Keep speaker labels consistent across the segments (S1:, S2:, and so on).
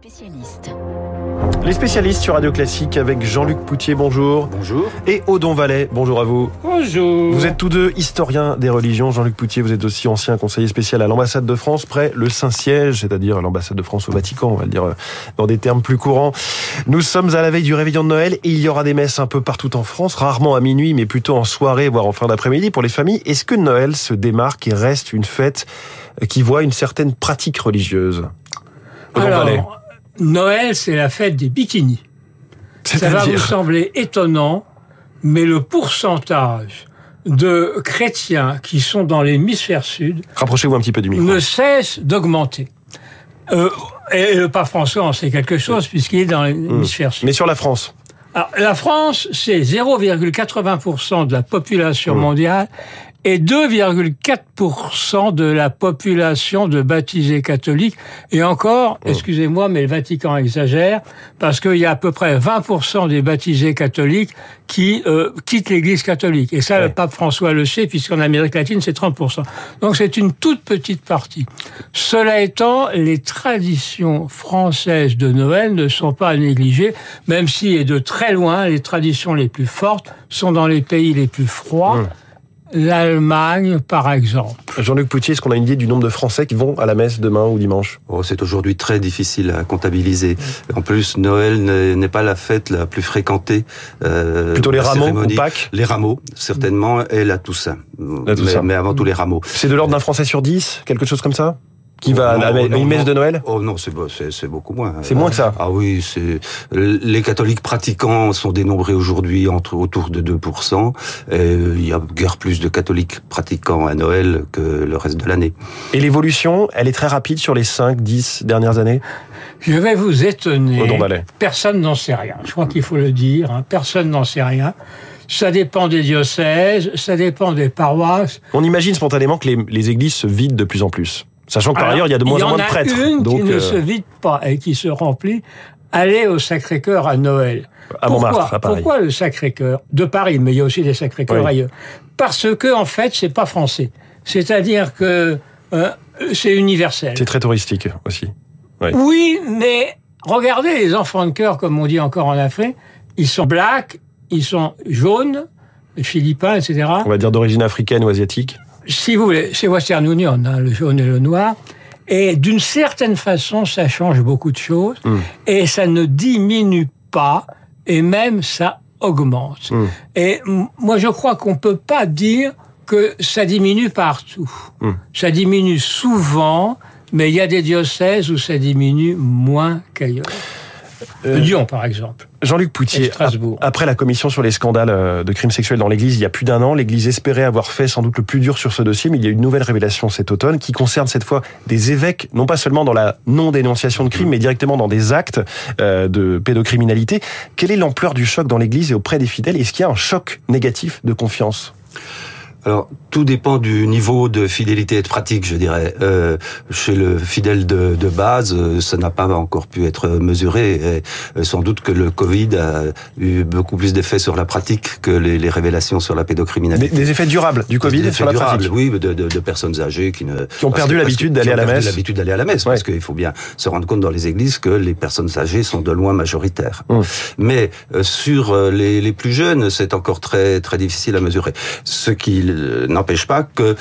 S1: spécialistes.
S2: Les spécialistes sur Radio Classique avec Jean-Luc Poutier, bonjour.
S3: Bonjour.
S2: Et Odon Vallet, bonjour à vous.
S3: Bonjour.
S2: Vous êtes tous deux historiens des religions. Jean-Luc Poutier, vous êtes aussi ancien conseiller spécial à l'ambassade de France, près le Saint-Siège, c'est-à-dire l'ambassade de France au Vatican, on va le dire euh, dans des termes plus courants. Nous sommes à la veille du réveillon de Noël et il y aura des messes un peu partout en France, rarement à minuit, mais plutôt en soirée, voire en fin d'après-midi pour les familles. Est-ce que Noël se démarque et reste une fête qui voit une certaine pratique religieuse? Odon Vallet.
S3: Alors, Noël, c'est la fête des bikinis. Ça va vous sembler étonnant, mais le pourcentage de chrétiens qui sont dans l'hémisphère sud
S2: Rapprochez-vous un petit peu du micro.
S3: ne cesse d'augmenter. Euh, et le pape François en sait quelque chose puisqu'il est dans l'hémisphère sud.
S2: Mais sur la France
S3: Alors, la France, c'est 0,80% de la population
S2: Mmh.
S3: mondiale et 2,4% de la population de baptisés catholiques. Et encore,
S2: Mmh.
S3: excusez-moi, mais le Vatican exagère, parce qu'il y a à peu près 20% des baptisés catholiques qui euh, quittent l'Église catholique. Et ça,
S2: Ouais.
S3: le pape François le sait, puisqu'en Amérique latine, c'est 30%. Donc c'est une toute petite partie. Cela étant, les traditions françaises de Noël ne sont pas à négliger, même si, et de très loin, les traditions les plus fortes sont dans les pays les plus froids. L'Allemagne, par exemple.
S2: Jean-Luc Poutier, est-ce qu'on a une idée du nombre de Français qui vont à la messe demain ou dimanche?
S4: Oh, c'est aujourd'hui très difficile à comptabiliser. En plus, Noël n'est pas la fête la plus fréquentée. euh,
S2: Plutôt les rameaux ou Pâques?
S4: Les rameaux, certainement, et la Toussaint.
S2: La Toussaint.
S4: Mais, mais avant tout les rameaux.
S2: C'est de l'ordre d'un Français sur 10 Quelque chose comme ça? Qui va à la-
S4: Non,
S2: une messe
S4: non.
S2: de Noël?
S4: Oh non, c'est beau- c'est c'est beaucoup moins.
S2: C'est moins que ça?
S4: Ah oui, c'est les catholiques pratiquants sont dénombrés aujourd'hui entre autour de 2%. Et euh, il y a guère plus de catholiques pratiquants à Noël que le reste de l'année.
S2: Et l'évolution, elle est très rapide sur les 5, 10 dernières années?
S3: Je vais vous étonner. Personne n'en sait rien. Je crois qu'il faut le dire. hein. Personne n'en sait rien. Ça dépend des diocèses, ça dépend des paroisses.
S2: On imagine spontanément que les, les églises se vident de plus en plus. Sachant que par ailleurs, il y a de moins en moins de
S3: a
S2: prêtres.
S3: Une
S2: Donc,
S3: qui ne
S2: euh,
S3: se vide pas et qui se remplit. Allez au Sacré-Cœur à Noël.
S2: à
S3: Pourquoi
S2: Montmartre, à Paris.
S3: Pourquoi le Sacré-Cœur de Paris, mais il y a aussi des Sacré-Cœurs
S2: Oui.
S3: ailleurs? Parce que en fait, c'est pas français. C'est-à-dire que euh, c'est universel.
S2: C'est très touristique aussi.
S3: Oui, mais regardez les enfants de cœur, comme on dit encore en Afrique, ils sont blacks, ils sont jaunes, philippins, etc.
S2: On va dire d'origine africaine ou asiatique.
S3: Si vous voulez, c'est Western Union, hein, le jaune et le noir. Et d'une certaine façon, ça change beaucoup de choses.
S2: Mm.
S3: Et ça ne diminue pas, et même ça augmente.
S2: Mm.
S3: Et moi, je crois qu'on peut pas dire que ça diminue partout.
S2: Mm.
S3: Ça diminue souvent, mais il y a des diocèses où ça diminue moins qu'ailleurs.
S2: Euh,
S3: Lyon, par exemple.
S2: Jean-Luc Poutier, après la commission sur les scandales euh, de crimes sexuels dans l'Église il y a plus d'un an, l'Église espérait avoir fait sans doute le plus dur sur ce dossier, mais il y a une nouvelle révélation cet automne qui concerne cette fois des évêques, non pas seulement dans la non-dénonciation de crimes, mais directement dans des actes euh, de pédocriminalité. Quelle est l'ampleur du choc dans l'Église et auprès des fidèles? Est-ce qu'il y a un choc négatif de confiance?
S4: Alors, tout dépend du niveau de fidélité et de pratique, je dirais. Euh, chez le fidèle de, de base, euh, ça n'a pas encore pu être mesuré. Et, euh, sans doute que le Covid a eu beaucoup plus d'effets sur la pratique que les, les révélations sur la pédocriminalité.
S2: des effets durables du Covid
S4: Des
S2: sur la
S4: durables,
S2: pratique
S4: Oui, de, de, de personnes âgées qui ne
S2: Qui ont perdu l'habitude d'aller à la messe.
S4: l'habitude d'aller à la messe,
S2: Ouais.
S4: parce qu'il faut bien se rendre compte dans les églises que les personnes âgées sont de loin majoritaires.
S2: Mmh.
S4: Mais euh, sur les, les plus jeunes, c'est encore très très difficile à mesurer. Ce qui euh, n'empêche pas que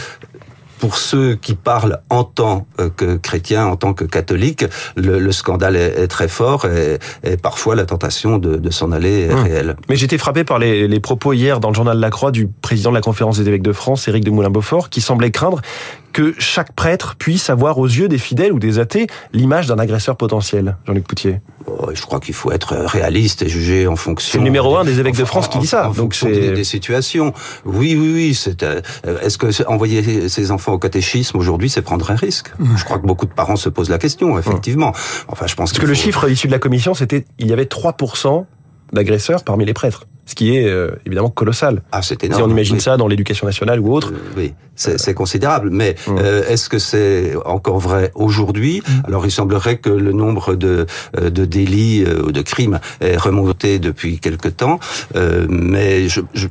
S4: pour ceux qui parlent en tant euh, que chrétiens, en tant que catholiques, le, le scandale est, est très fort et, et parfois la tentation de, de s'en aller est
S2: Mmh.
S4: réelle.
S2: Mais j'étais frappé par les, les propos hier dans le journal La Croix du président de la conférence des évêques de France, Éric de Moulin-Beaufort, qui semblait craindre que chaque prêtre puisse avoir aux yeux des fidèles ou des athées l'image d'un agresseur potentiel. Jean-Luc Poutier.
S4: Oh, je crois qu'il faut être réaliste et juger en fonction.
S2: C'est le numéro un des évêques de
S4: en-
S2: France qui
S4: en-
S2: dit ça.
S4: En
S2: Donc
S4: fonction
S2: c'est-
S4: des, des situations. Oui, oui, oui. Euh, Est-ce que envoyer ses enfants au catéchisme aujourd'hui, c'est prendre un risque? Je crois que beaucoup de parents se posent la question, effectivement. Enfin, je pense
S2: Parce que le chiffre issu de la commission, c'était il y avait 3% d'agresseurs parmi les prêtres. Ce qui est euh, évidemment colossal.
S4: Ah, c'est
S2: Si
S4: énorme.
S2: on imagine
S4: oui.
S2: ça dans l'éducation nationale ou autre,
S4: Euh, Oui, c'est c'est considérable. Mais
S2: Mm.
S4: euh, est-ce que c'est encore vrai aujourd'hui? Alors, il semblerait que le nombre de, euh, de délits euh, ou de crimes est remonté depuis quelque temps. Euh, mais je, je,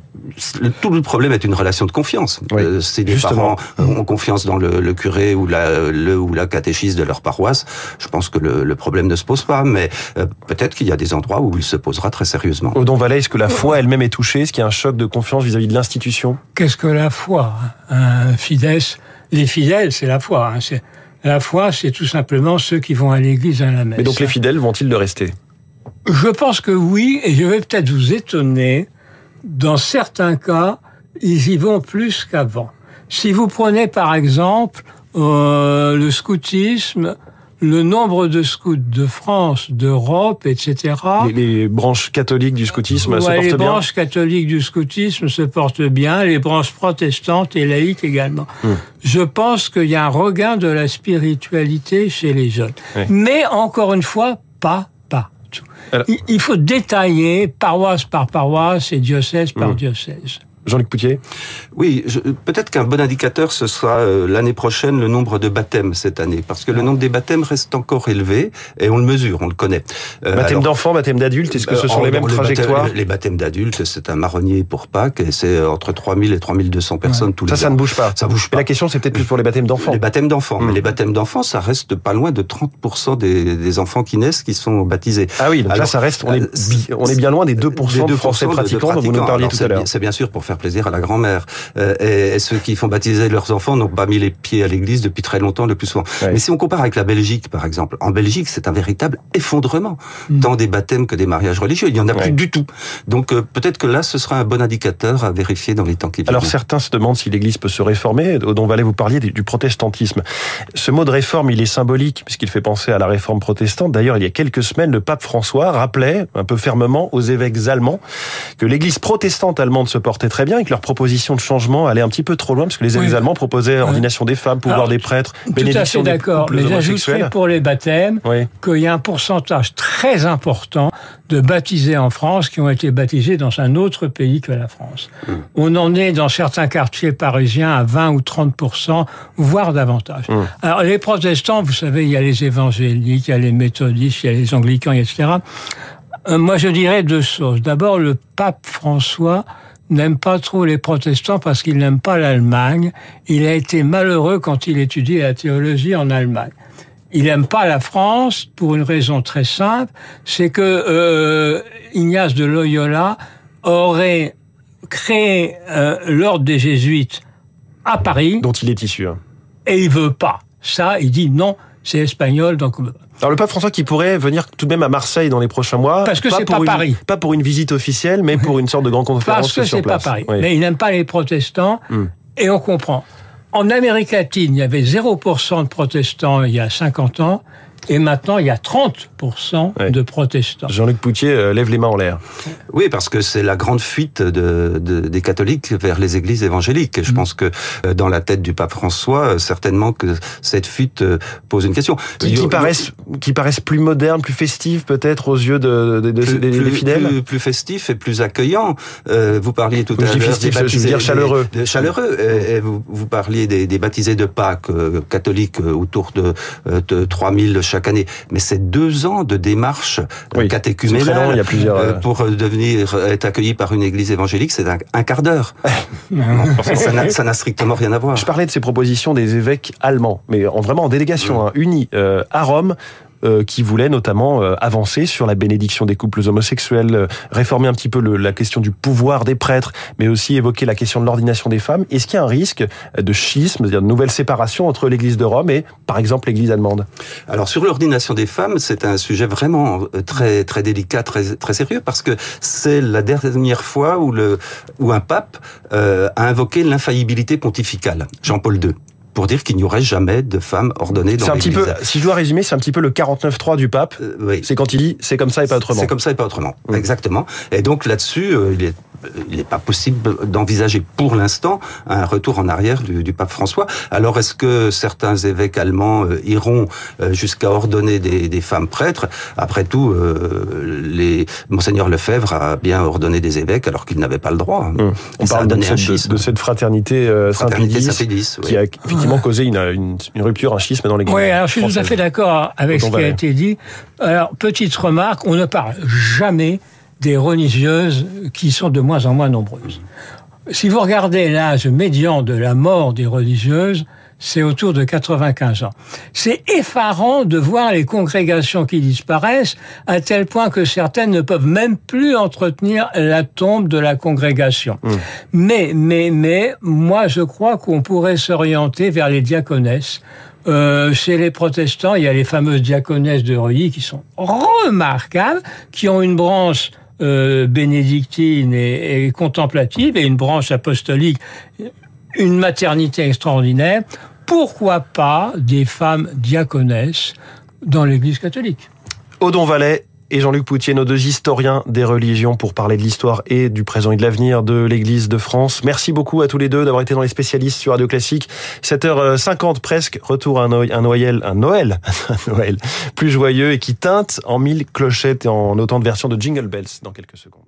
S4: le- tout le problème est une relation de confiance.
S2: Oui,
S4: Euh, si les
S2: justement.
S4: parents ont confiance dans le, le curé ou la, le ou la catéchiste de leur paroisse, je pense que le, le problème ne se pose pas. Mais euh, peut-être qu'il y a des endroits où il se posera très sérieusement.
S2: Odon Vallet, est-ce que la foi elle-même est touchée qu'il y a un choc de confiance vis-à-vis de l'institution?
S3: Qu'est-ce que la foi? Hein les fidèles, c'est la foi. hein. La foi, c'est tout simplement ceux qui vont à l'église à la messe.
S2: Mais donc les fidèles vont-ils le rester?
S3: Je pense que oui, et je vais peut-être vous étonner. Dans certains cas, ils y vont plus qu'avant. Si vous prenez par exemple euh, le scoutisme, le nombre de scouts de France, d'Europe, etc.
S2: les, les branches catholiques du scoutisme se
S3: Ouais, les
S2: portent bien
S3: branches catholiques du scoutisme se portent bien, les branches protestantes et laïques également.
S2: Hmm.
S3: Je pense qu'il y a un regain de la spiritualité chez les jeunes. Mais encore une fois, pas partout.
S2: Alors-
S3: Il- Il faut détailler paroisse par paroisse et diocèse par
S2: Hmm.
S3: diocèse.
S2: Jean-Luc Poutier
S4: Oui, je- peut-être qu'un bon indicateur, ce sera euh, l'année prochaine le nombre de baptêmes cette année, parce que le nombre des baptêmes reste encore élevé, et on le mesure, on le connaît. Euh,
S2: Baptême d'enfants, baptême d'adultes, est-ce que ce
S4: euh,
S2: sont les mêmes
S4: le baptême-
S2: trajectoires
S4: Les baptêmes d'adultes, c'est un marronnier pour Pâques, et c'est entre 3000 et 3200 personnes tous les
S2: Ça, ça
S4: ans.
S2: ne bouge pas.
S4: Ça bouge
S2: Mais
S4: pas.
S2: la question, c'est peut-être plus pour les baptêmes d'enfants.
S4: Les baptêmes d'enfants.
S2: Hmm.
S4: Mais les baptêmes d'enfants, ça reste pas loin de 30% des, des enfants qui naissent qui sont baptisés.
S2: Ah oui, donc là, ça reste, on est,
S4: euh,
S2: on est bien loin des 2%,
S4: Des
S2: de Français
S4: de
S2: pratiquants dont vous nous parliez
S4: Alors,
S2: tout à l'heure.
S4: C'est bien sûr pour faire plaisir à la grand-mère. Euh, et, et ceux qui font baptiser leurs enfants n'ont pas mis les pieds à l'église depuis très longtemps, le plus souvent.
S2: Ouais.
S4: Mais si on compare avec la Belgique, par exemple, en Belgique, c'est un véritable effondrement,
S3: Mm.
S4: tant des baptêmes que des mariages religieux. Il n'y en a
S2: Ouais.
S4: plus du tout. Donc euh, peut-être que là, ce sera un bon indicateur à vérifier dans les temps qui viennent.
S2: Alors certains se demandent si l'Église peut se réformer. Odon Vallet, vous parliez du du protestantisme. Ce mot de réforme, il est symbolique puisqu'il fait penser à la réforme protestante. D'ailleurs, il y a quelques semaines, le pape François rappelait un peu fermement aux évêques allemands que l'Église protestante allemande se portait très bien et que leur proposition de changement allait un petit peu trop loin parce que les
S3: Oui.
S2: allemands proposaient ordination des femmes, pouvoir
S3: Alors,
S2: des prêtres,
S3: Tout à
S2: bénédiction
S3: fait
S2: des
S3: d'accord.
S2: couples
S3: Mais j'ajouterais pour les baptêmes
S2: Oui.
S3: qu'il y a un pourcentage très important de baptisés en France qui ont été baptisés dans un autre pays que la France.
S2: Hmm.
S3: On en est dans certains quartiers parisiens à 20 ou 30 voire davantage.
S2: Mm.
S3: Alors les protestants, vous savez, il y a les évangéliques, il y a les méthodistes, il y a les anglicans, etc. Euh, moi, je dirais deux choses. D'abord, le pape François n'aime pas trop les protestants parce qu'il n'aime pas l'Allemagne. Il a été malheureux quand il étudiait la théologie en Allemagne. Il n'aime pas la France pour une raison très simple, c'est que euh, Ignace de Loyola aurait créé euh, l'ordre des jésuites à Paris
S2: Dont il est issu. hein.
S3: et il veut pas. Ça, il dit non, c'est espagnol, donc.
S2: Alors le pape François qui pourrait venir tout de même à Marseille dans les prochains mois.
S3: Parce que c'est pas
S2: une-
S3: Paris.
S2: Pas pour une visite officielle, mais pour une sorte de grande conférence
S3: Parce que c'est pas. Paris.
S2: Oui.
S3: Mais il n'aime pas les protestants,
S2: Hmm.
S3: et on comprend. En Amérique latine, il y avait 0% de protestants il y a 50 ans, et maintenant il y a 30%
S2: Ouais.
S3: de protestants.
S2: Jean-Luc Poutier euh, lève les mains en l'air.
S4: Oui, parce que c'est la grande fuite de, de- des catholiques vers les églises évangéliques. Et
S2: Mm.
S4: je pense que euh, dans la tête du pape François, euh, certainement que cette fuite euh, pose une question.
S2: Qui, qui paraissent, qui paraissent plus modernes, plus festives peut-être aux yeux de, de- de-
S4: plus,
S2: des, des
S4: plus-
S2: fidèles.
S4: plus, plus festif et plus accueilling. Euh, vous parliez tout à
S2: je dis
S4: l'heure des
S2: je veux
S4: baptisés-
S2: dire chaleureux.
S4: des- des chaleureux. Et, et vous, vous parliez des, des baptisés de Pâques euh, catholiques euh, autour de, euh, de 3000 chaque année. Mais c'est deux ans de démarche euh,
S2: Oui,
S4: catéchuménale
S2: très long, il y a plusieurs,
S4: euh,
S2: euh,
S4: pour devenir être accueilli par une église évangélique. C'est un, un quart d'heure. ça n'a- strictement rien à voir.
S2: Je parlais de ces propositions des évêques allemands, mais en vraiment en délégation,
S4: Mm.
S2: hein, unis euh, à Rome. Euh, qui voulaient notamment euh, avancer sur la bénédiction des couples homosexuels, euh, réformer un petit peu le- la question du pouvoir des prêtres, mais aussi évoquer la question de l'ordination des femmes. Est-ce qu'il y a un risque de schisme, c'est-à-dire de nouvelle séparation entre l'Église de Rome et, par exemple, l'Église allemande?
S4: Alors sur l'ordination des femmes, c'est un sujet vraiment très très délicat, très très sérieux parce que c'est la dernière fois où le où un pape a invoqué l'infaillibilité pontificale, Jean-Paul II, pour dire qu'il n'y aurait jamais de femmes ordonnées dans l'Église.
S2: si je dois résumer, c'est un petit peu le 49.3 du pape.
S4: Euh, oui.
S2: C'est quand il dit c'est comme ça et pas autrement.
S4: C'est comme ça et pas autrement. Exactement. Et donc là-dessus, euh, il est il n'est pas possible d'envisager pour l'instant un retour en arrière du, du pape François. Alors est-ce que certains évêques allemands euh, iront euh, jusqu'à ordonner des, des, femmes prêtres? Après tout, euh, les, monseigneur Lefebvre a bien ordonné des évêques alors qu'il n'avait pas le droit.
S2: Hum. On parle de cette, de, cette, fraternité, euh, Saint-Pédis qui a effectivement causé une, une, une, rupture, un schisme dans l'Église.
S3: Oui, alors je suis tout à fait d'accord avec ce qui a été dit. Alors petite remarque, on ne parle jamais des religieuses qui sont de moins en moins nombreuses. Si vous regardez l'âge médian de la mort des religieuses, c'est autour de 95 ans. C'est effarant de voir les congrégations qui disparaissent à tel point que certaines ne peuvent même plus entretenir la tombe de la congrégation. Mmh. Mais, mais, mais, moi je crois qu'on pourrait s'orienter vers les diaconesses. Euh, chez les protestants, il y a les fameuses diaconesses de Reuilly qui sont remarquables, qui ont une branche euh, bénédictine et, et, contemplative et une branche apostolique, une maternité extraordinaire. Pourquoi pas des femmes diaconesses dans l'Église catholique?
S2: Odon Vallet et Jean-Luc Poutier, nos deux historiens des religions, pour parler de l'histoire et du présent et de l'avenir de l'Église de France. Merci beaucoup à tous les deux d'avoir été dans les spécialistes sur Radio Classique. 7h50 presque, retour à un Noël, un Noël, un Noël plus joyeux et qui teinte en mille clochettes et en autant de versions de Jingle Bells dans quelques secondes.